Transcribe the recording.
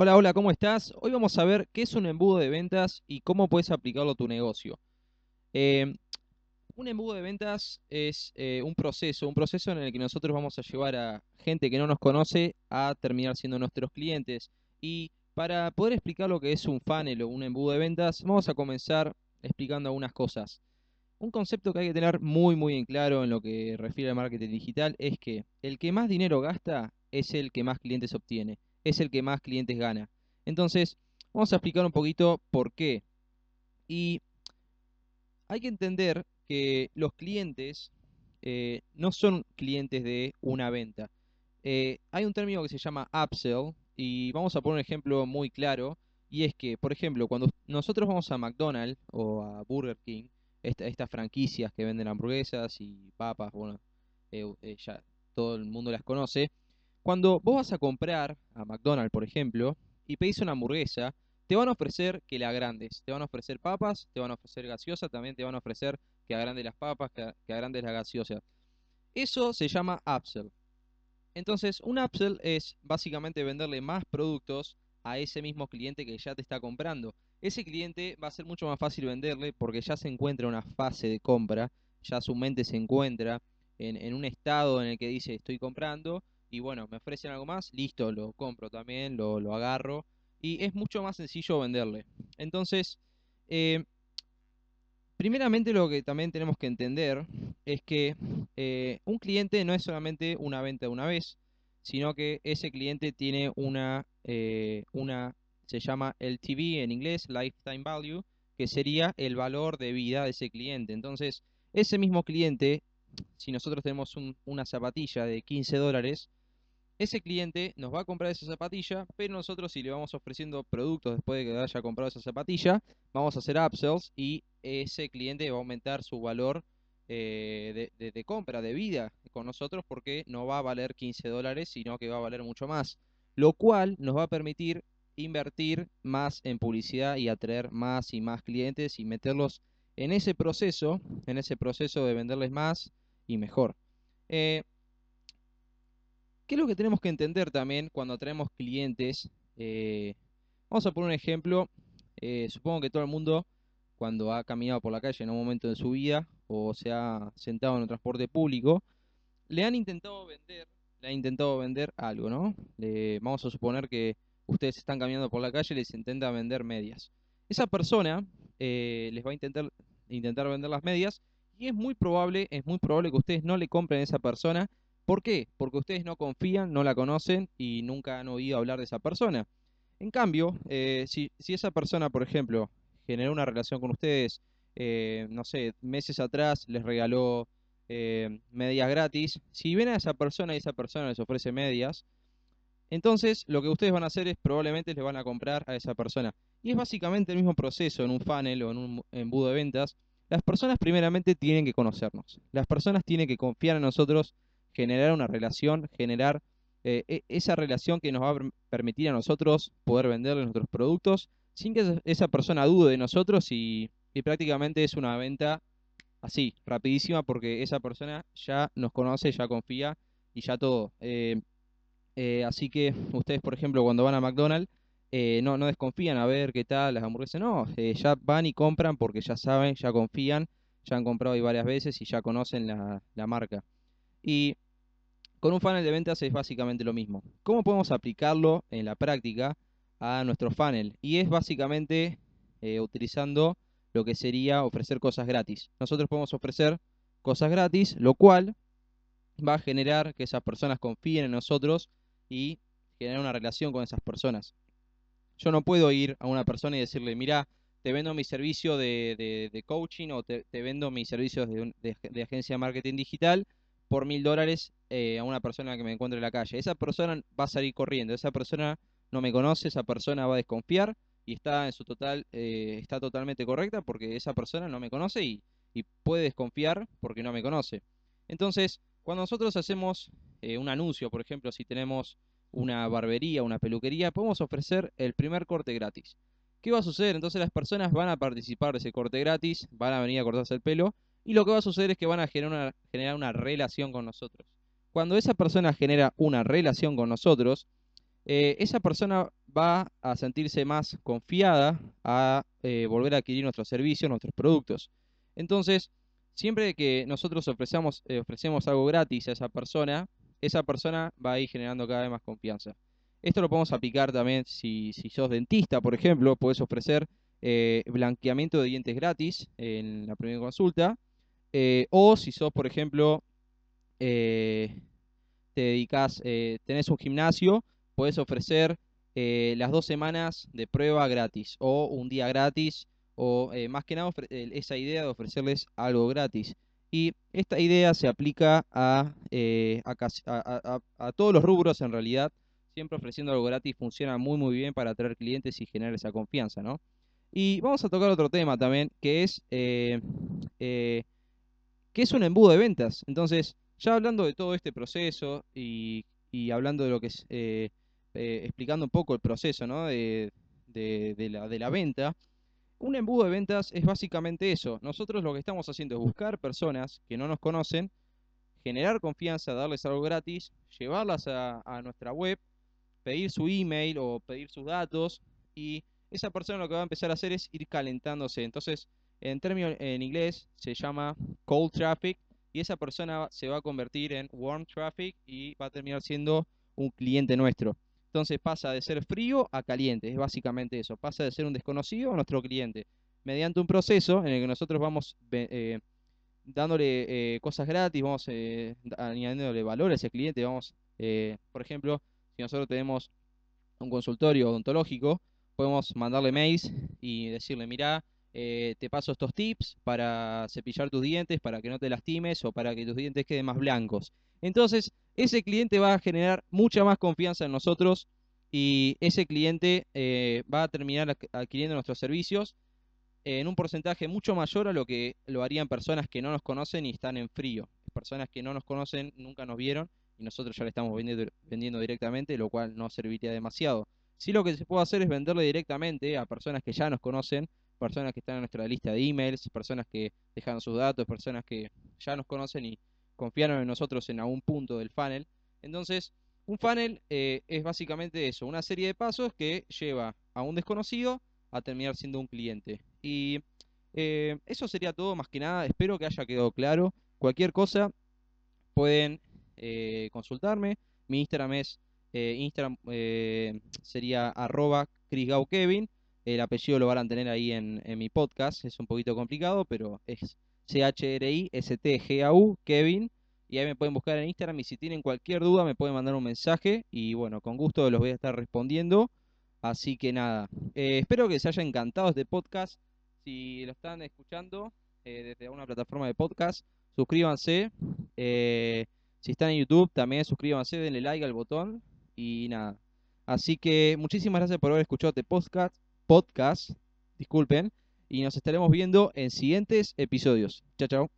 Hola, hola, ¿cómo estás? Hoy vamos a ver qué es un embudo de ventas y cómo puedes aplicarlo a tu negocio. Eh, un embudo de ventas es eh, un proceso, un proceso en el que nosotros vamos a llevar a gente que no nos conoce a terminar siendo nuestros clientes. Y para poder explicar lo que es un funnel o un embudo de ventas, vamos a comenzar explicando algunas cosas. Un concepto que hay que tener muy muy en claro en lo que refiere al marketing digital es que el que más dinero gasta es el que más clientes obtiene es el que más clientes gana. Entonces, vamos a explicar un poquito por qué. Y hay que entender que los clientes eh, no son clientes de una venta. Eh, hay un término que se llama upsell y vamos a poner un ejemplo muy claro y es que, por ejemplo, cuando nosotros vamos a McDonald's o a Burger King, estas franquicias que venden hamburguesas y papas, bueno, eh, ya todo el mundo las conoce, cuando vos vas a comprar a McDonald's, por ejemplo, y pedís una hamburguesa, te van a ofrecer que la agrandes. Te van a ofrecer papas, te van a ofrecer gaseosa, también te van a ofrecer que agrandes las papas, que, agrandes la gaseosa. Eso se llama upsell. Entonces, un upsell es básicamente venderle más productos a ese mismo cliente que ya te está comprando. Ese cliente va a ser mucho más fácil venderle porque ya se encuentra en una fase de compra, ya su mente se encuentra en, en un estado en el que dice estoy comprando y bueno, me ofrecen algo más, listo, lo compro también, lo, lo agarro y es mucho más sencillo venderle. Entonces, eh, primeramente lo que también tenemos que entender es que eh, un cliente no es solamente una venta de una vez, sino que ese cliente tiene una, eh, una, se llama LTV en inglés, Lifetime Value, que sería el valor de vida de ese cliente. Entonces, ese mismo cliente, si nosotros tenemos una zapatilla de 15 dólares, ese cliente nos va a comprar esa zapatilla, pero nosotros si le vamos ofreciendo productos después de que haya comprado esa zapatilla, vamos a hacer upsells y ese cliente va a aumentar su valor eh, de, compra, de vida con nosotros porque no va a valer 15 dólares, sino que va a valer mucho más. Lo cual nos va a permitir invertir más en publicidad y atraer más y más clientes y meterlos en ese proceso, en ese proceso de venderles más y mejor. Eh, ¿Qué es lo que tenemos que entender también cuando traemos clientes? Eh, vamos a poner un ejemplo. Eh, supongo que todo el mundo, cuando ha caminado por la calle en un momento de su vida o se ha sentado en un transporte público, le han intentado vender, le han intentado vender algo, ¿no? vamos a suponer que ustedes están caminando por la calle y les intenta vender medias. Esa persona eh, les va a intentar, intentar vender las medias y es muy probable, es muy probable que ustedes no le compren a esa persona ¿Por qué? Porque ustedes no confían, no la conocen y nunca han oído hablar de esa persona. En cambio, eh, si, esa persona, por ejemplo, generó una relación con ustedes, eh, no sé, meses atrás les regaló eh, medias gratis, si ven a esa persona y esa persona les ofrece medias, entonces lo que ustedes van a hacer es probablemente les van a comprar a esa persona. Y es básicamente el mismo proceso en un funnel o en un embudo de ventas. Las personas primeramente tienen que conocernos. Las personas tienen que confiar en nosotros generar una relación, generar eh, e, esa relación que nos va a permitir a nosotros poder venderle nuestros productos sin que esa persona dude de nosotros y, prácticamente es una venta así, rapidísima, porque esa persona ya nos conoce, ya confía y ya todo. Eh, eh, así que ustedes, por ejemplo, cuando van a McDonald's, no, no desconfían a ver qué tal las hamburguesas, no, ya van y compran porque ya saben, ya confían, ya han comprado ahí varias veces y ya conocen la, la marca. Y con un funnel de ventas es básicamente lo mismo. ¿Cómo podemos aplicarlo en la práctica a nuestro funnel? Y es básicamente eh, utilizando lo que sería ofrecer cosas gratis. Nosotros podemos ofrecer cosas gratis, lo cual va a generar que esas personas confíen en nosotros y generar una relación con esas personas. Yo no puedo ir a una persona y decirle, mira, te vendo mi servicio de, coaching o te, vendo mis servicios de, de agencia de marketing digital por mil dólares eh, a una persona que me encuentre en la calle. Esa persona va a salir corriendo, esa persona no me conoce, esa persona va a desconfiar y está en su total, eh, está totalmente correcta porque esa persona no me conoce y, puede desconfiar porque no me conoce. Entonces, cuando nosotros hacemos eh, un anuncio, por ejemplo, si tenemos una barbería, una peluquería, podemos ofrecer el primer corte gratis. ¿Qué va a suceder? Entonces las personas van a participar de ese corte gratis, van a venir a cortarse el pelo y lo que va a suceder es que van a generar una, relación con nosotros. Cuando esa persona genera una relación con nosotros, eh, esa persona va a sentirse más confiada a eh, volver a adquirir nuestros servicios, nuestros productos. Entonces, siempre que nosotros ofrecemos, eh, ofrecemos algo gratis a esa persona, esa persona va a ir generando cada vez más confianza. Esto lo podemos aplicar también si, si sos dentista, por ejemplo, puedes ofrecer blanqueamiento de dientes gratis en la primera consulta. O si sos, por ejemplo, te dedicas, tenés un gimnasio, puedes ofrecer eh, las dos semanas de prueba gratis o un día gratis o eh, más que nada esa idea de ofrecerles algo gratis. Y esta idea se aplica eh, a, a, todos los rubros en realidad. Siempre ofreciendo algo gratis funciona muy muy bien para atraer clientes y generar esa confianza, ¿no? Y vamos a tocar otro tema también, que es, que es un embudo de ventas. Entonces, ya hablando de todo este proceso y, y hablando de lo que es eh, explicando un poco el proceso de, la, venta, un embudo de ventas es básicamente eso. Nosotros lo que estamos haciendo es buscar personas que no nos conocen, generar confianza, darles algo gratis, llevarlas a, nuestra web, pedir su email o pedir sus datos y esa persona lo que va a empezar a hacer es ir calentándose. Entonces, en términos en inglés se llama cold traffic y esa persona se va a convertir en warm traffic y va a terminar siendo un cliente nuestro. Entonces pasa de ser frío a caliente, es básicamente eso, pasa de ser un desconocido a nuestro cliente, mediante un proceso en el que nosotros vamos eh, dándole eh, cosas gratis, vamos eh, añadiéndole valor a ese cliente, vamos, por ejemplo, si nosotros tenemos un consultorio odontológico, podemos mandarle mails y decirle, mira, te paso estos tips para cepillar tus dientes, para que no te lastimes o para que tus dientes queden más blancos. Entonces, ese cliente va a generar mucha más confianza en nosotros y ese cliente eh, va a terminar adquiriendo nuestros servicios en un porcentaje mucho mayor a lo que lo harían personas que no nos conocen y están en frío. Personas que no nos conocen, nunca nos vieron y nosotros ya le estamos vendiendo, directamente, lo cual no serviría demasiado. Sí lo que se puede hacer es venderle directamente a personas que ya nos conocen, personas que están en nuestra lista de emails, personas que dejan sus datos, personas que ya nos conocen y confiaron en nosotros en algún punto del funnel. Entonces, un funnel eh, es básicamente eso, una serie de pasos que lleva a un desconocido a terminar siendo un cliente. Y eh, eso sería todo más que nada, espero que haya quedado claro. Cualquier cosa pueden eh, consultarme. Mi Instagram es Instagram sería arroba chrisgaukevin. El apellido lo van a tener ahí en, mi podcast, es un poquito complicado, pero es C-H-R-I-S-T-G-A-U, Kevin. Y ahí me pueden buscar en Instagram y si tienen cualquier duda me pueden mandar un mensaje y bueno, con gusto los voy a estar respondiendo. Así que nada, eh, espero que les haya encantado este podcast. Si lo están escuchando eh, desde alguna plataforma de podcast, suscríbanse. Eh, si están en YouTube, también suscríbanse, denle like al botón y nada. Así que muchísimas gracias por haber escuchado este podcast. Podcast, disculpen y nos estaremos viendo en siguientes episodios. Chao, chao.